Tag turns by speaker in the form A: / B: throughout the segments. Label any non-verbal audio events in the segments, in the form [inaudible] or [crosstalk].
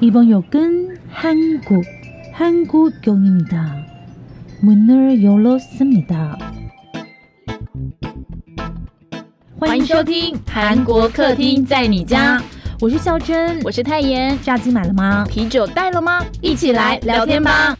A: 이번 역은 한국, 한국역입니다. 문을 열었습니다.
B: 欢迎收听韩国客厅在你家，
A: 我是孝珍，
B: 我是泰妍。
A: 炸鸡买了吗？
B: 啤酒带了吗？一起来聊天吧。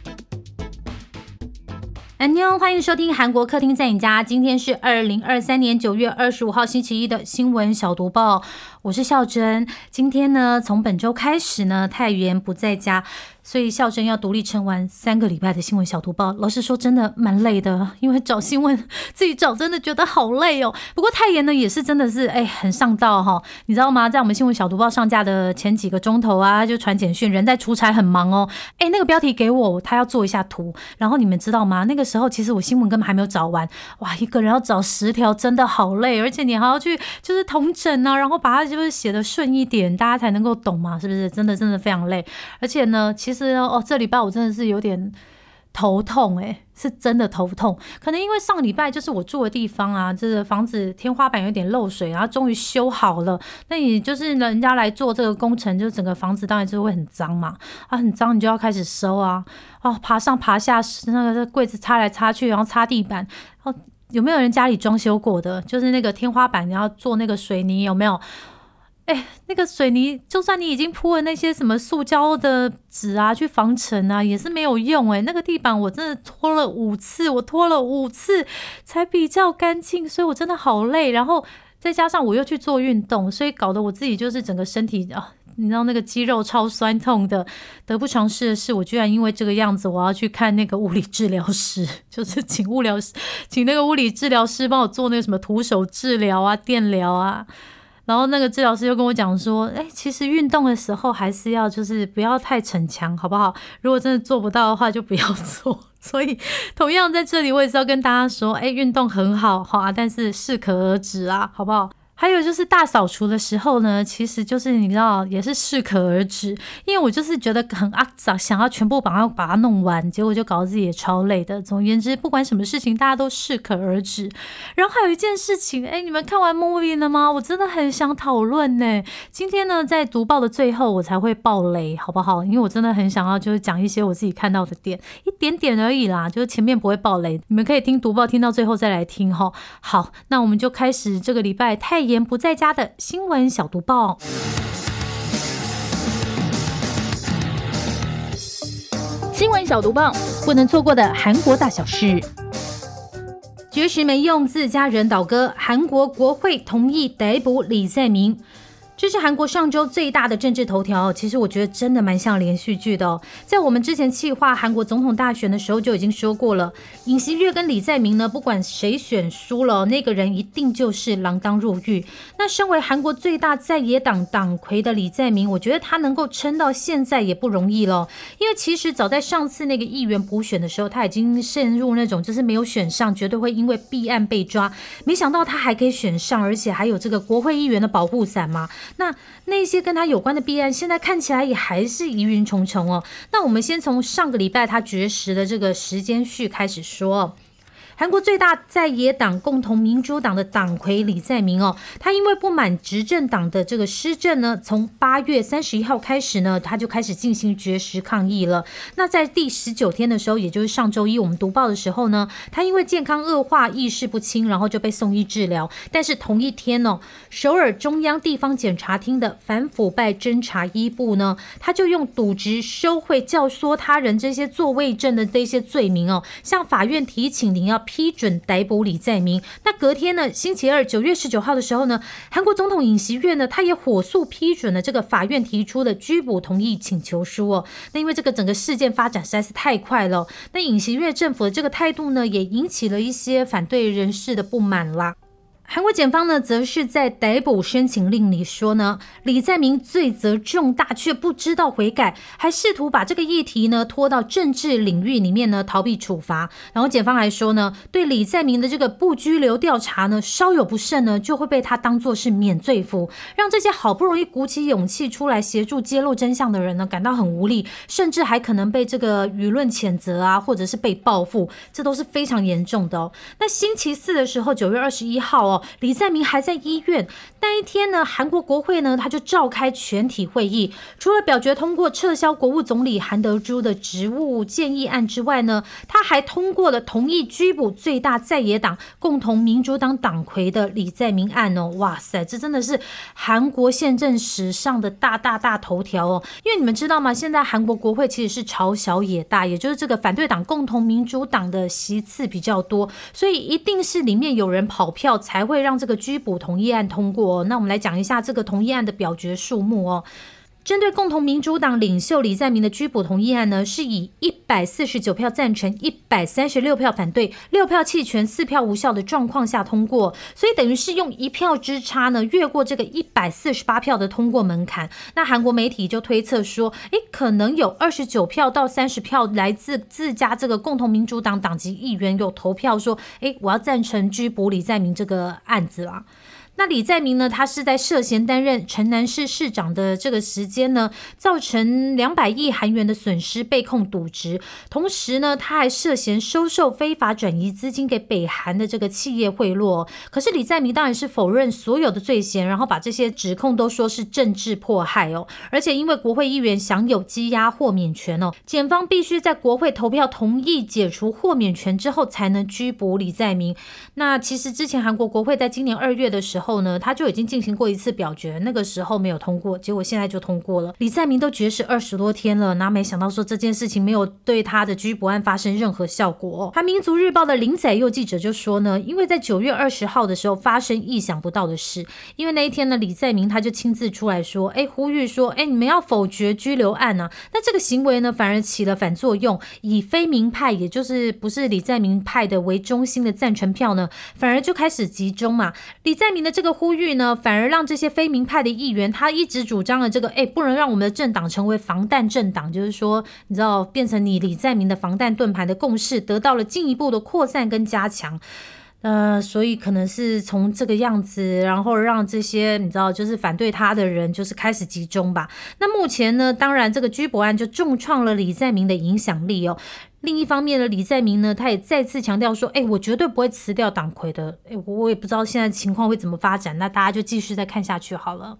A: 安妞，欢迎收听韩国客厅在你家。今天是二零二三年九月二十五号星期一的新闻小读报， 我是孝珍。今天呢，从本周开始呢，太原不在家。所以孝珍要独立撑完三个礼拜的新闻小读报，老实说真的蛮累的，因为找新闻自己找真的觉得好累哦。不过太原呢也是真的是哎很上道哈，你知道吗？在我们新闻小读报上架的前几个钟头啊，就传简讯，人在出差很忙哦。哎，那个标题给我，他要做一下图，然后你们知道吗？那个时候其实我新闻根本还没有找完，哇，一个人要找十条真的好累，而且你还要去就是同整啊，然后把它就是写的顺一点，大家才能够懂嘛，是不是？真的真的非常累，而且呢，其实。哦，这礼拜我真的是有点头痛哎，是真的头痛。可能因为上礼拜就是我住的地方啊，这个房子天花板有点漏水，然后终于修好了。那你就是人家来做这个工程，就整个房子当然就会很脏嘛。啊，很脏，你就要开始收啊。哦，爬上爬下，那个柜子擦来擦去，然后擦地板。哦，有没有人家里装修过的？就是那个天花板你要做那个水泥，有没有？哎，那个水泥，就算你已经铺了那些什么塑胶的纸啊，去防尘啊，也是没有用哎。那个地板我真的拖了五次，我拖了五次才比较干净，所以我真的好累。然后再加上我又去做运动，所以搞得我自己就是整个身体啊，你知道那个肌肉超酸痛的。得不偿失的是，我居然因为这个样子，我要去看那个物理治疗师，[laughs] 就是请物疗师，请那个物理治疗师帮我做那个什么徒手治疗啊、电疗啊。然后那个治疗师就跟我讲说，哎，其实运动的时候还是要就是不要太逞强，好不好？如果真的做不到的话，就不要做。[laughs] 所以同样在这里，我也是要跟大家说，哎，运动很好，好啊，但是适可而止啊，好不好？还有就是大扫除的时候呢，其实就是你知道也是适可而止，因为我就是觉得很阿杂，想要全部把它把它弄完，结果就搞得自己也超累的。总而言之，不管什么事情，大家都适可而止。然后还有一件事情，哎，你们看完 movie 了吗？我真的很想讨论呢。今天呢，在读报的最后，我才会爆雷，好不好？因为我真的很想要就是讲一些我自己看到的点，一点点而已啦，就是前面不会爆雷，你们可以听读报听到最后再来听哈。好，那我们就开始这个礼拜太。言不在家的新闻小读报，
B: 新闻小读报
A: 不能错过的韩国大小事。绝食没用，自家人倒戈，韩国国会同意逮捕李在明。这是韩国上周最大的政治头条，其实我觉得真的蛮像连续剧的哦。在我们之前计划韩国总统大选的时候就已经说过了，尹锡悦跟李在明呢，不管谁选输了，那个人一定就是锒铛入狱。那身为韩国最大在野党党魁的李在明，我觉得他能够撑到现在也不容易了，因为其实早在上次那个议员补选的时候，他已经陷入那种就是没有选上，绝对会因为弊案被抓。没想到他还可以选上，而且还有这个国会议员的保护伞嘛。那那些跟他有关的弊案，现在看起来也还是疑云重重哦。那我们先从上个礼拜他绝食的这个时间序开始说。韩国最大在野党共同民主党的党魁李在明哦，他因为不满执政党的这个施政呢，从八月三十一号开始呢，他就开始进行绝食抗议了。那在第十九天的时候，也就是上周一我们读报的时候呢，他因为健康恶化、意识不清，然后就被送医治疗。但是同一天哦，首尔中央地方检察厅的反腐败侦查一部呢，他就用渎职、收贿、教唆他人这些作伪证的这些罪名哦，向法院提请您要。批准逮捕李在明。那隔天呢？星期二九月十九号的时候呢，韩国总统尹锡悦呢，他也火速批准了这个法院提出的拘捕同意请求书哦。那因为这个整个事件发展实在是太快了，那尹锡悦政府的这个态度呢，也引起了一些反对人士的不满啦。韩国检方呢，则是在逮捕申请令里说呢，李在明罪责重大，却不知道悔改，还试图把这个议题呢拖到政治领域里面呢，逃避处罚。然后检方来说呢，对李在明的这个不拘留调查呢，稍有不慎呢，就会被他当作是免罪符，让这些好不容易鼓起勇气出来协助揭露真相的人呢，感到很无力，甚至还可能被这个舆论谴责啊，或者是被报复，这都是非常严重的哦。那星期四的时候，九月二十一号哦。李在明还在医院。那一天呢，韩国国会呢，他就召开全体会议，除了表决通过撤销国务总理韩德洙的职务建议案之外呢，他还通过了同意拘捕最大在野党共同民主党党魁的李在明案哦。哇塞，这真的是韩国宪政史上的大大大头条哦。因为你们知道吗？现在韩国国会其实是朝小野大，也就是这个反对党共同民主党的席次比较多，所以一定是里面有人跑票才会让这个拘捕同意案通过。那我们来讲一下这个同意案的表决数目哦。针对共同民主党领袖李在明的拘捕同意案呢，是以一百四十九票赞成、一百三十六票反对、六票弃权、四票无效的状况下通过，所以等于是用一票之差呢，越过这个一百四十八票的通过门槛。那韩国媒体就推测说，诶，可能有二十九票到三十票来自自家这个共同民主党党籍议员有投票说，诶，我要赞成拘捕李在明这个案子啦。那李在明呢？他是在涉嫌担任城南市市长的这个时间呢，造成两百亿韩元的损失，被控渎职。同时呢，他还涉嫌收受非法转移资金给北韩的这个企业贿赂。可是李在明当然是否认所有的罪嫌，然后把这些指控都说是政治迫害哦。而且因为国会议员享有羁押豁免权哦，检方必须在国会投票同意解除豁免权之后，才能拘捕李在明。那其实之前韩国国会在今年二月的时候。后呢，他就已经进行过一次表决，那个时候没有通过，结果现在就通过了。李在明都绝食二十多天了，哪没想到说这件事情没有对他的拘捕案发生任何效果。韩民族日报的林载佑记者就说呢，[laughs] 因为在九月二十号的时候发生意想不到的事，因为那一天呢，李在明他就亲自出来说，哎，呼吁说，哎，你们要否决拘留案呢？那这个行为呢，反而起了反作用，以非民派，也就是不是李在明派的为中心的赞成票呢，反而就开始集中嘛。李在明的。这个呼吁呢，反而让这些非民派的议员，他一直主张的这个，哎，不能让我们的政党成为防弹政党，就是说，你知道，变成你李在明的防弹盾牌的共识，得到了进一步的扩散跟加强。呃，所以可能是从这个样子，然后让这些你知道，就是反对他的人，就是开始集中吧。那目前呢，当然这个居博案就重创了李在明的影响力哦。另一方面呢，李在明呢，他也再次强调说：“哎，我绝对不会辞掉党魁的。”哎，我也不知道现在情况会怎么发展，那大家就继续再看下去好了。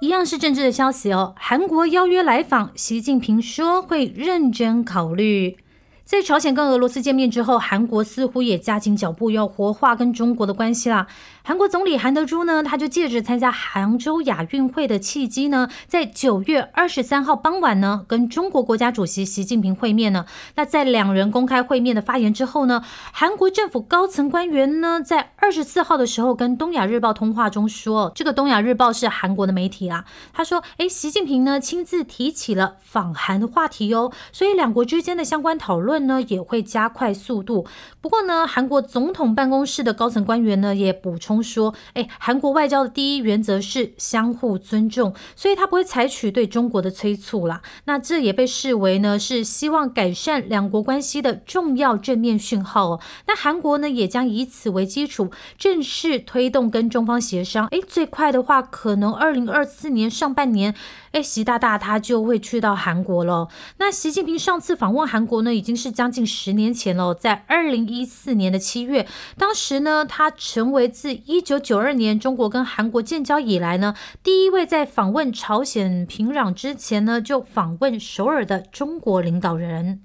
A: 一样是政治的消息哦，韩国邀约来访，习近平说会认真考虑。在朝鲜跟俄罗斯见面之后，韩国似乎也加紧脚步要活化跟中国的关系啦。韩国总理韩德洙呢，他就借着参加杭州亚运会的契机呢，在九月二十三号傍晚呢，跟中国国家主席习近平会面呢。那在两人公开会面的发言之后呢，韩国政府高层官员呢，在二十四号的时候跟东亚日报通话中说，这个东亚日报是韩国的媒体啦，他说，哎，习近平呢亲自提起了访韩的话题哦，所以两国之间的相关讨论。呢也会加快速度。不过呢，韩国总统办公室的高层官员呢也补充说，哎，韩国外交的第一原则是相互尊重，所以他不会采取对中国的催促啦。那这也被视为呢是希望改善两国关系的重要正面讯号哦。那韩国呢也将以此为基础，正式推动跟中方协商。哎，最快的话可能二零二四年上半年。哎，习大大他就会去到韩国了。那习近平上次访问韩国呢，已经是将近十年前了，在二零一四年的七月，当时呢，他成为自一九九二年中国跟韩国建交以来呢，第一位在访问朝鲜平壤之前呢，就访问首尔的中国领导人。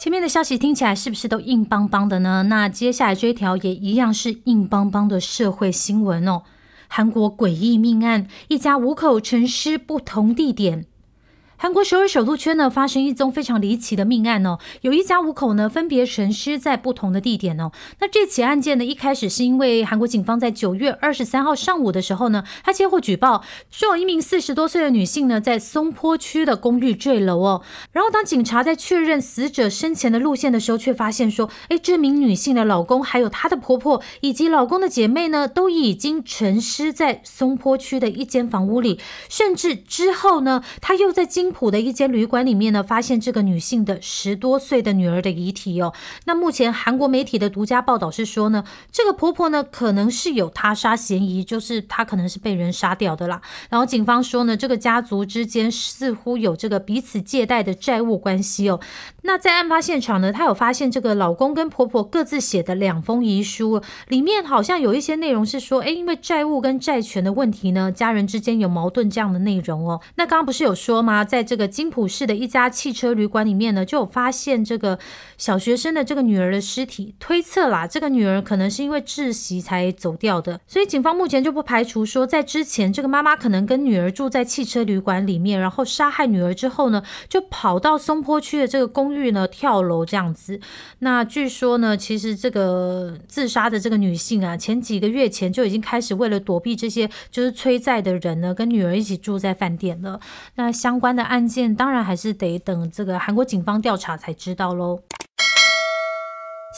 A: 前面的消息听起来是不是都硬邦邦的呢？那接下来这条也一样是硬邦邦的社会新闻哦。韩国诡异命案，一家五口沉尸不同地点。韩国首尔首都圈呢发生一宗非常离奇的命案哦，有一家五口呢分别沉尸在不同的地点哦。那这起案件呢一开始是因为韩国警方在九月二十三号上午的时候呢，他接获举报说有一名四十多岁的女性呢在松坡区的公寓坠楼哦。然后当警察在确认死者生前的路线的时候，却发现说，哎，这名女性的老公还有她的婆婆以及老公的姐妹呢都已经沉尸在松坡区的一间房屋里，甚至之后呢，他又在经浦的一间旅馆里面呢，发现这个女性的十多岁的女儿的遗体哦。那目前韩国媒体的独家报道是说呢，这个婆婆呢可能是有他杀嫌疑，就是她可能是被人杀掉的啦。然后警方说呢，这个家族之间似乎有这个彼此借贷的债务关系哦。那在案发现场呢，他有发现这个老公跟婆婆各自写的两封遗书，里面好像有一些内容是说，哎，因为债务跟债权的问题呢，家人之间有矛盾这样的内容哦。那刚刚不是有说吗？在这个金浦市的一家汽车旅馆里面呢，就有发现这个小学生的这个女儿的尸体，推测啦，这个女儿可能是因为窒息才走掉的。所以警方目前就不排除说，在之前这个妈妈可能跟女儿住在汽车旅馆里面，然后杀害女儿之后呢，就跑到松坡区的这个公寓呢跳楼这样子。那据说呢，其实这个自杀的这个女性啊，前几个月前就已经开始为了躲避这些就是催债的人呢，跟女儿一起住在饭店了。那相关的案件当然还是得等这个韩国警方调查才知道喽。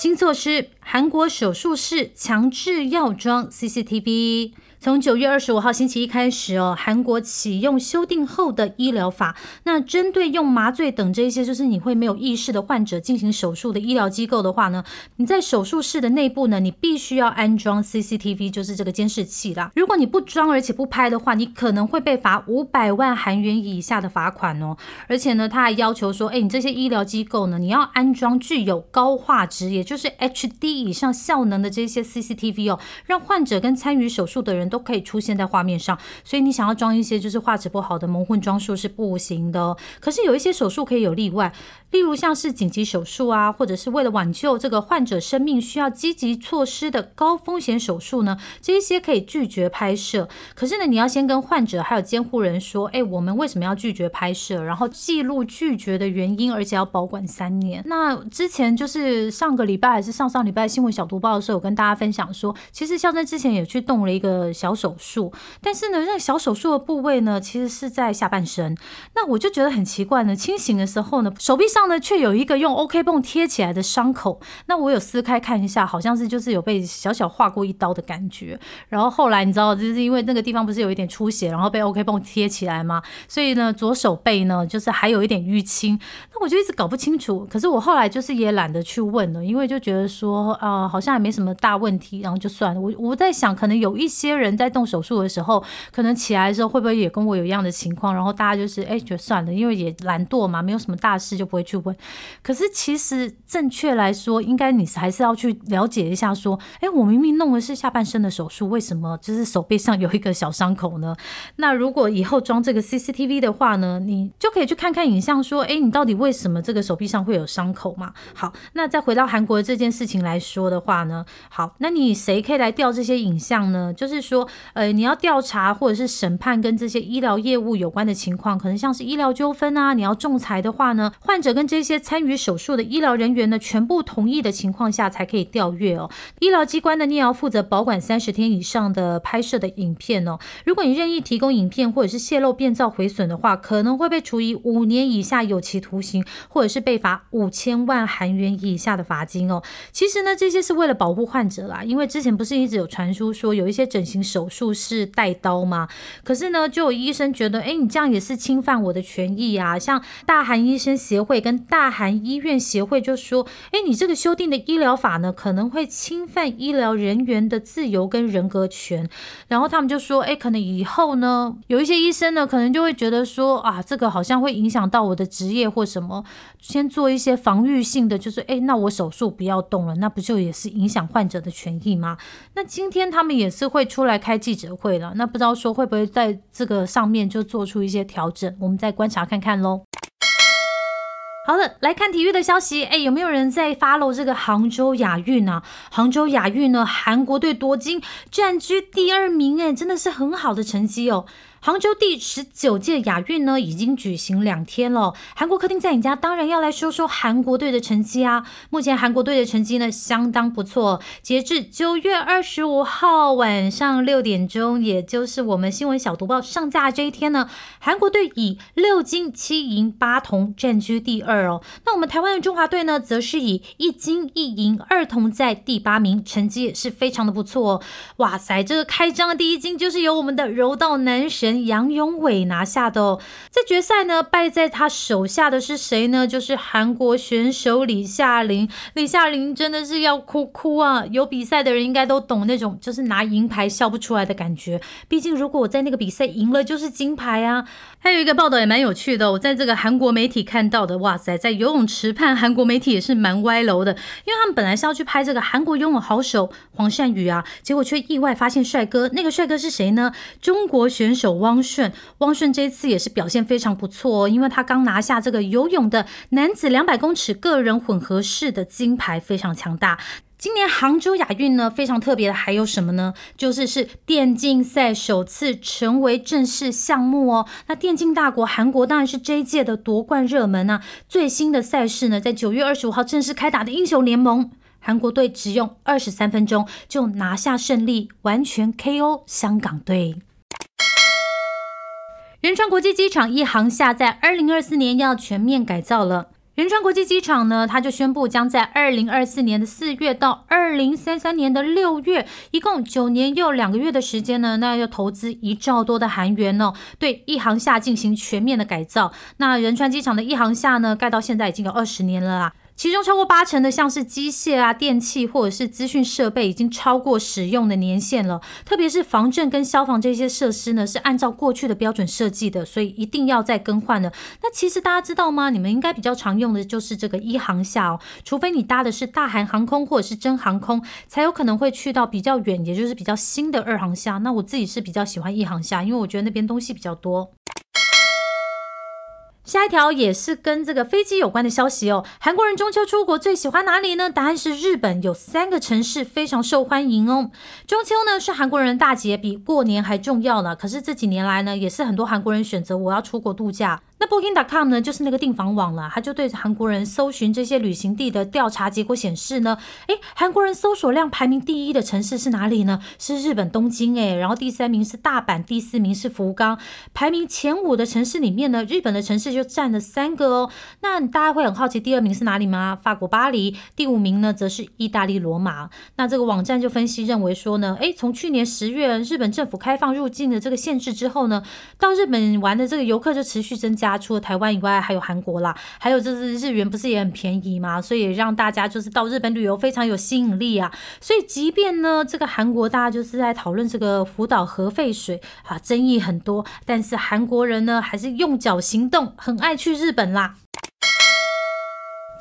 A: 新措施：韩国手术室强制药妆 CCTV。从九月二十五号星期一开始哦，韩国启用修订后的医疗法。那针对用麻醉等这些就是你会没有意识的患者进行手术的医疗机构的话呢，你在手术室的内部呢，你必须要安装 CCTV，就是这个监视器啦。如果你不装而且不拍的话，你可能会被罚五百万韩元以下的罚款哦。而且呢，他还要求说，哎，你这些医疗机构呢，你要安装具有高画质，也就是 HD 以上效能的这些 CCTV 哦，让患者跟参与手术的人。都可以出现在画面上，所以你想要装一些就是画质不好的蒙混装束是不行的。可是有一些手术可以有例外，例如像是紧急手术啊，或者是为了挽救这个患者生命需要积极措施的高风险手术呢，这一些可以拒绝拍摄。可是呢，你要先跟患者还有监护人说，哎，我们为什么要拒绝拍摄，然后记录拒绝的原因，而且要保管三年。那之前就是上个礼拜还是上上礼拜新闻小读报的时候，有跟大家分享说，其实肖珍之前也去动了一个。小手术，但是呢，那个小手术的部位呢，其实是在下半身。那我就觉得很奇怪呢，清醒的时候呢，手臂上呢却有一个用 OK 绷贴起来的伤口。那我有撕开看一下，好像是就是有被小小划过一刀的感觉。然后后来你知道，就是因为那个地方不是有一点出血，然后被 OK 绷贴起来吗？所以呢，左手背呢就是还有一点淤青。那我就一直搞不清楚。可是我后来就是也懒得去问了，因为就觉得说啊，好像也没什么大问题，然后就算了。我我在想，可能有一些人。人在动手术的时候，可能起来的时候会不会也跟我有一样的情况？然后大家就是哎，觉得算了，因为也懒惰嘛，没有什么大事就不会去问。可是其实正确来说，应该你还是要去了解一下，说哎，我明明弄的是下半身的手术，为什么就是手背上有一个小伤口呢？那如果以后装这个 CCTV 的话呢，你就可以去看看影像，说哎，你到底为什么这个手臂上会有伤口嘛？好，那再回到韩国的这件事情来说的话呢，好，那你谁可以来调这些影像呢？就是说。说呃，你要调查或者是审判跟这些医疗业务有关的情况，可能像是医疗纠纷啊，你要仲裁的话呢，患者跟这些参与手术的医疗人员呢，全部同意的情况下才可以调阅哦。医疗机关呢，你也要负责保管三十天以上的拍摄的影片哦。如果你任意提供影片或者是泄露、变造、毁损的话，可能会被处以五年以下有期徒刑，或者是被罚五千万韩元以下的罚金哦。其实呢，这些是为了保护患者啦，因为之前不是一直有传出说有一些整形手术是带刀吗？可是呢，就有医生觉得，哎，你这样也是侵犯我的权益啊。像大韩医生协会跟大韩医院协会就说，哎，你这个修订的医疗法呢，可能会侵犯医疗人员的自由跟人格权。然后他们就说，哎，可能以后呢，有一些医生呢，可能就会觉得说，啊，这个好像会影响到我的职业或什么，先做一些防御性的，就是，哎，那我手术不要动了，那不就也是影响患者的权益吗？那今天他们也是会出来开记者。会了，那不知道说会不会在这个上面就做出一些调整，我们再观察看看喽。好了，来看体育的消息，哎，有没有人在 follow 这个杭州亚运啊？杭州亚运呢，韩国队夺金，占居第二名，哎，真的是很好的成绩哦。杭州第十九届亚运呢，已经举行两天了。韩国客厅在你家，当然要来说说韩国队的成绩啊。目前韩国队的成绩呢，相当不错。截至九月二十五号晚上六点钟，也就是我们新闻小读报上架这一天呢，韩国队以六金七银八铜占据第二哦。那我们台湾的中华队呢，则是以一金一银二铜在第八名，成绩也是非常的不错哦。哇塞，这个开张的第一金就是由我们的柔道男神。杨永伟拿下的哦。在决赛呢，败在他手下的是谁呢？就是韩国选手李夏琳。李夏琳真的是要哭哭啊！有比赛的人应该都懂那种就是拿银牌笑不出来的感觉。毕竟如果我在那个比赛赢了，就是金牌啊。还有一个报道也蛮有趣的，我在这个韩国媒体看到的，哇塞，在游泳池畔，韩国媒体也是蛮歪楼的，因为他们本来是要去拍这个韩国游泳好手黄善宇啊，结果却意外发现帅哥，那个帅哥是谁呢？中国选手汪顺，汪顺这一次也是表现非常不错哦，因为他刚拿下这个游泳的男子两百公尺个人混合式的金牌，非常强大。今年杭州亚运呢，非常特别的还有什么呢？就是是电竞赛首次成为正式项目哦。那电竞大国韩国当然是这一届的夺冠热门啊。最新的赛事呢，在九月二十五号正式开打的英雄联盟，韩国队只用二十三分钟就拿下胜利，完全 KO 香港队。仁川国际机场一航下在二零二四年要全面改造了。仁川国际机场呢，它就宣布将在二零二四年的四月到二零三三年的六月，一共九年又两个月的时间呢，那要投资一兆多的韩元呢，对一航厦进行全面的改造。那仁川机场的一航厦呢，盖到现在已经有二十年了啦。其中超过八成的像是机械啊、电器或者是资讯设备，已经超过使用的年限了。特别是防震跟消防这些设施呢，是按照过去的标准设计的，所以一定要再更换的。那其实大家知道吗？你们应该比较常用的就是这个一航下哦，除非你搭的是大韩航空或者是真航空，才有可能会去到比较远，也就是比较新的二航下。那我自己是比较喜欢一航下，因为我觉得那边东西比较多。下一条也是跟这个飞机有关的消息哦。韩国人中秋出国最喜欢哪里呢？答案是日本，有三个城市非常受欢迎哦。中秋呢是韩国人大节，比过年还重要呢。可是这几年来呢，也是很多韩国人选择我要出国度假。那 Booking.com 呢，就是那个订房网了。他就对韩国人搜寻这些旅行地的调查结果显示呢，诶，韩国人搜索量排名第一的城市是哪里呢？是日本东京诶，然后第三名是大阪，第四名是福冈。排名前五的城市里面呢，日本的城市就占了三个哦。那大家会很好奇第二名是哪里吗？法国巴黎。第五名呢，则是意大利罗马。那这个网站就分析认为说呢，诶，从去年十月日本政府开放入境的这个限制之后呢，到日本玩的这个游客就持续增加。除了台湾以外，还有韩国啦，还有就是日元不是也很便宜吗？所以让大家就是到日本旅游非常有吸引力啊。所以即便呢，这个韩国大家就是在讨论这个福岛核废水啊，争议很多，但是韩国人呢还是用脚行动，很爱去日本啦。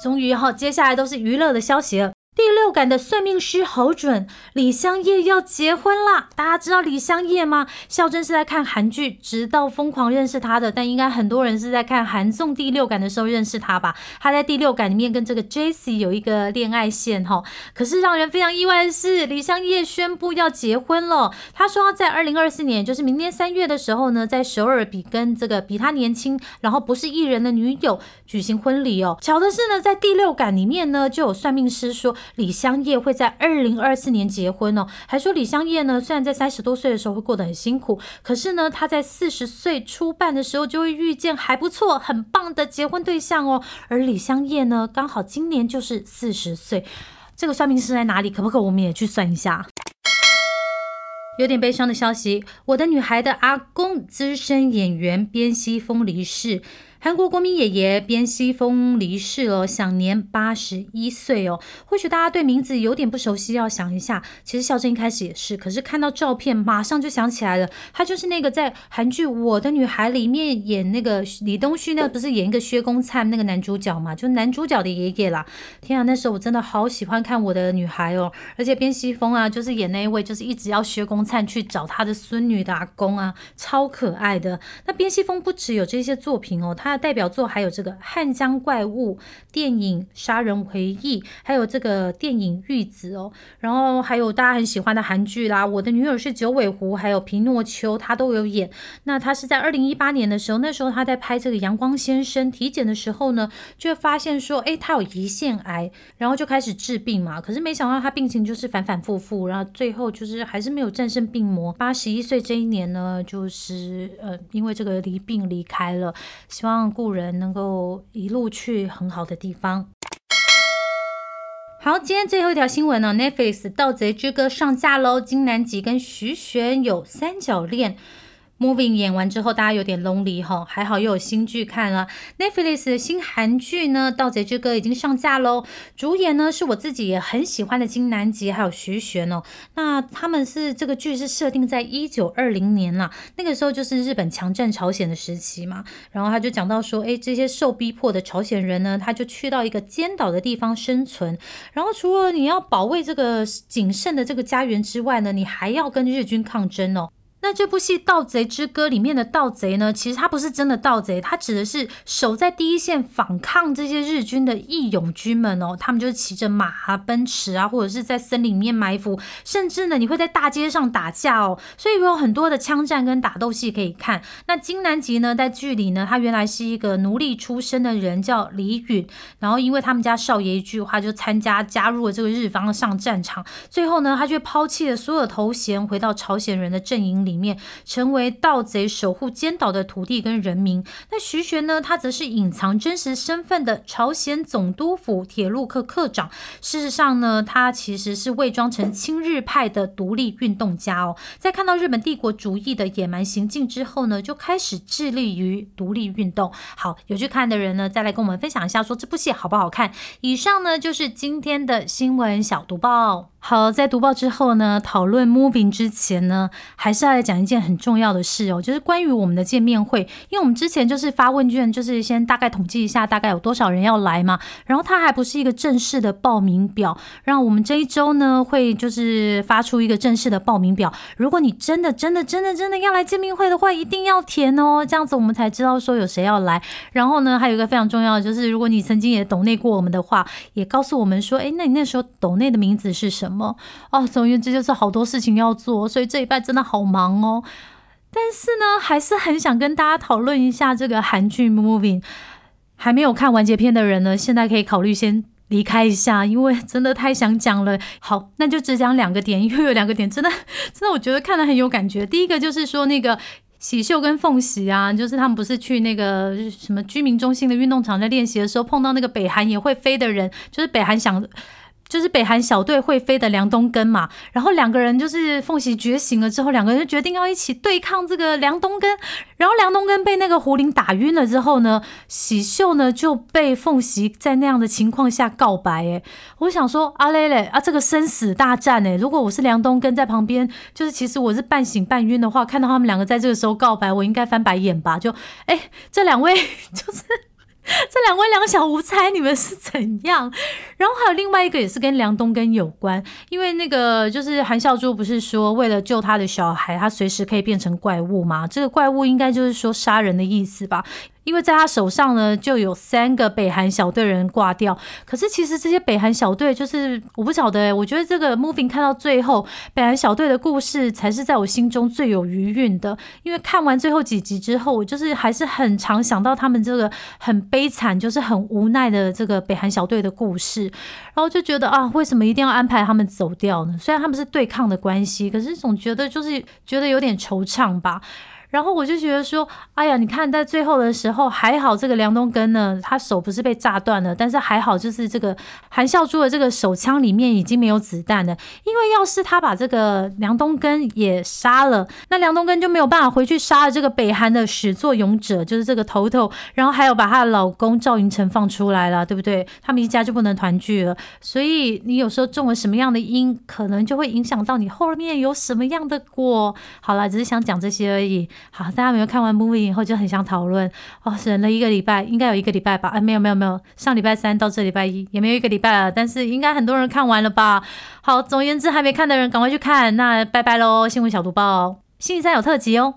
A: 终于哈，接下来都是娱乐的消息了。第六感的算命师好准，李香叶要结婚啦！大家知道李香叶吗？孝珍是在看韩剧，直到疯狂认识他的，但应该很多人是在看韩综《第六感》的时候认识他吧？他在《第六感》里面跟这个 Jesse 有一个恋爱线哈。可是让人非常意外的是，李香叶宣布要结婚了。他说要在二零二四年，就是明年三月的时候呢，在首尔比跟这个比他年轻，然后不是艺人的女友举行婚礼哦。巧的是呢，在《第六感》里面呢，就有算命师说。李香叶会在二零二四年结婚哦，还说李香叶呢，虽然在三十多岁的时候会过得很辛苦，可是呢，她在四十岁初半的时候就会遇见还不错、很棒的结婚对象哦。而李香叶呢，刚好今年就是四十岁，这个算命师在哪里？可不可以我们也去算一下？有点悲伤的消息，我的女孩的阿公，资深演员边西峰离世。韩国国民爷爷边西峰离世了，享年八十一岁哦。或许大家对名字有点不熟悉，要想一下。其实孝正一开始也是，可是看到照片马上就想起来了，他就是那个在韩剧《我的女孩》里面演那个李东旭，那不是演一个薛公灿那个男主角嘛？就男主角的爷爷啦。天啊，那时候我真的好喜欢看《我的女孩》哦，而且边西峰啊，就是演那一位，就是一直要薛公灿去找他的孙女的阿公啊，超可爱的。那边西峰不只有这些作品哦，他。代表作还有这个《汉江怪物》电影《杀人回忆》，还有这个电影《玉子》哦，然后还有大家很喜欢的韩剧啦，《我的女友是九尾狐》，还有《皮诺丘》，他都有演。那他是在二零一八年的时候，那时候他在拍这个《阳光先生》体检的时候呢，就发现说，哎，他有胰腺癌，然后就开始治病嘛。可是没想到他病情就是反反复复，然后最后就是还是没有战胜病魔。八十一岁这一年呢，就是呃，因为这个离病离开了，希望。故人能够一路去很好的地方。好，今天最后一条新闻呢，Netflix《盗贼之歌》上架喽，金南吉跟徐玄有三角恋。Moving 演完之后，大家有点 lonely 哈，还好又有新剧看了。Netflix 的新韩剧呢，《盗贼之歌》已经上架喽。主演呢是我自己也很喜欢的金南吉，还有徐玄哦。那他们是这个剧是设定在一九二零年啦，那个时候就是日本强占朝鲜的时期嘛。然后他就讲到说，哎，这些受逼迫的朝鲜人呢，他就去到一个尖岛的地方生存。然后除了你要保卫这个谨慎的这个家园之外呢，你还要跟日军抗争哦。那这部戏《盗贼之歌》里面的盗贼呢，其实他不是真的盗贼，他指的是守在第一线反抗这些日军的义勇军们哦。他们就是骑着马啊、奔驰啊，或者是在森林里面埋伏，甚至呢，你会在大街上打架哦。所以有很多的枪战跟打斗戏可以看。那金南吉呢，在剧里呢，他原来是一个奴隶出身的人，叫李允。然后因为他们家少爷一句话，就参加加入了这个日方上战场。最后呢，他却抛弃了所有头衔，回到朝鲜人的阵营里。里面成为盗贼守护尖岛的土地跟人民。那徐玄呢？他则是隐藏真实身份的朝鲜总督府铁路课课长。事实上呢，他其实是伪装成亲日派的独立运动家哦。在看到日本帝国主义的野蛮行径之后呢，就开始致力于独立运动。好，有去看的人呢，再来跟我们分享一下，说这部戏好不好看？以上呢就是今天的新闻小读报。好，在读报之后呢，讨论 moving 之前呢，还是要来讲一件很重要的事哦，就是关于我们的见面会，因为我们之前就是发问卷，就是先大概统计一下大概有多少人要来嘛，然后它还不是一个正式的报名表，让我们这一周呢会就是发出一个正式的报名表，如果你真的真的真的真的要来见面会的话，一定要填哦，这样子我们才知道说有谁要来。然后呢，还有一个非常重要的就是，如果你曾经也抖内过我们的话，也告诉我们说，哎，那你那时候抖内的名字是什么？么哦？总而言之，就是好多事情要做，所以这一拜真的好忙哦。但是呢，还是很想跟大家讨论一下这个韩剧《Moving》。还没有看完结篇的人呢，现在可以考虑先离开一下，因为真的太想讲了。好，那就只讲两个点，因为有两个点真的真的，我觉得看的很有感觉。第一个就是说那个喜秀跟凤喜啊，就是他们不是去那个什么居民中心的运动场在练习的时候，碰到那个北韩也会飞的人，就是北韩想。就是北韩小队会飞的梁东根嘛，然后两个人就是凤喜觉醒了之后，两个人就决定要一起对抗这个梁东根，然后梁东根被那个胡林打晕了之后呢，喜秀呢就被凤喜在那样的情况下告白，哎，我想说阿蕾蕾啊，这个生死大战哎，如果我是梁东根在旁边，就是其实我是半醒半晕的话，看到他们两个在这个时候告白，我应该翻白眼吧？就哎，这两位 [laughs] 就是。[laughs] 这两位两小无猜，你们是怎样？[laughs] 然后还有另外一个也是跟梁东根有关，因为那个就是韩孝珠不是说为了救他的小孩，他随时可以变成怪物吗？这个怪物应该就是说杀人的意思吧？因为在他手上呢，就有三个北韩小队人挂掉。可是其实这些北韩小队，就是我不晓得。我觉得这个 moving 看到最后，北韩小队的故事才是在我心中最有余韵的。因为看完最后几集之后，我就是还是很常想到他们这个很悲惨，就是很无奈的这个北韩小队的故事。然后就觉得啊，为什么一定要安排他们走掉呢？虽然他们是对抗的关系，可是总觉得就是觉得有点惆怅吧。然后我就觉得说，哎呀，你看在最后的时候还好，这个梁东根呢，他手不是被炸断了，但是还好，就是这个韩孝珠的这个手枪里面已经没有子弹了。因为要是他把这个梁东根也杀了，那梁东根就没有办法回去杀了这个北韩的始作俑者，就是这个头头，然后还有把她的老公赵云成放出来了，对不对？他们一家就不能团聚了。所以你有时候种了什么样的因，可能就会影响到你后面有什么样的果。好了，只是想讲这些而已。好，大家没有看完 movie 以后就很想讨论哦，忍了一个礼拜，应该有一个礼拜吧？啊，没有没有没有，上礼拜三到这礼拜一也没有一个礼拜了，但是应该很多人看完了吧？好，总而言之，还没看的人赶快去看，那拜拜喽！新闻小读报，星期三有特辑哦。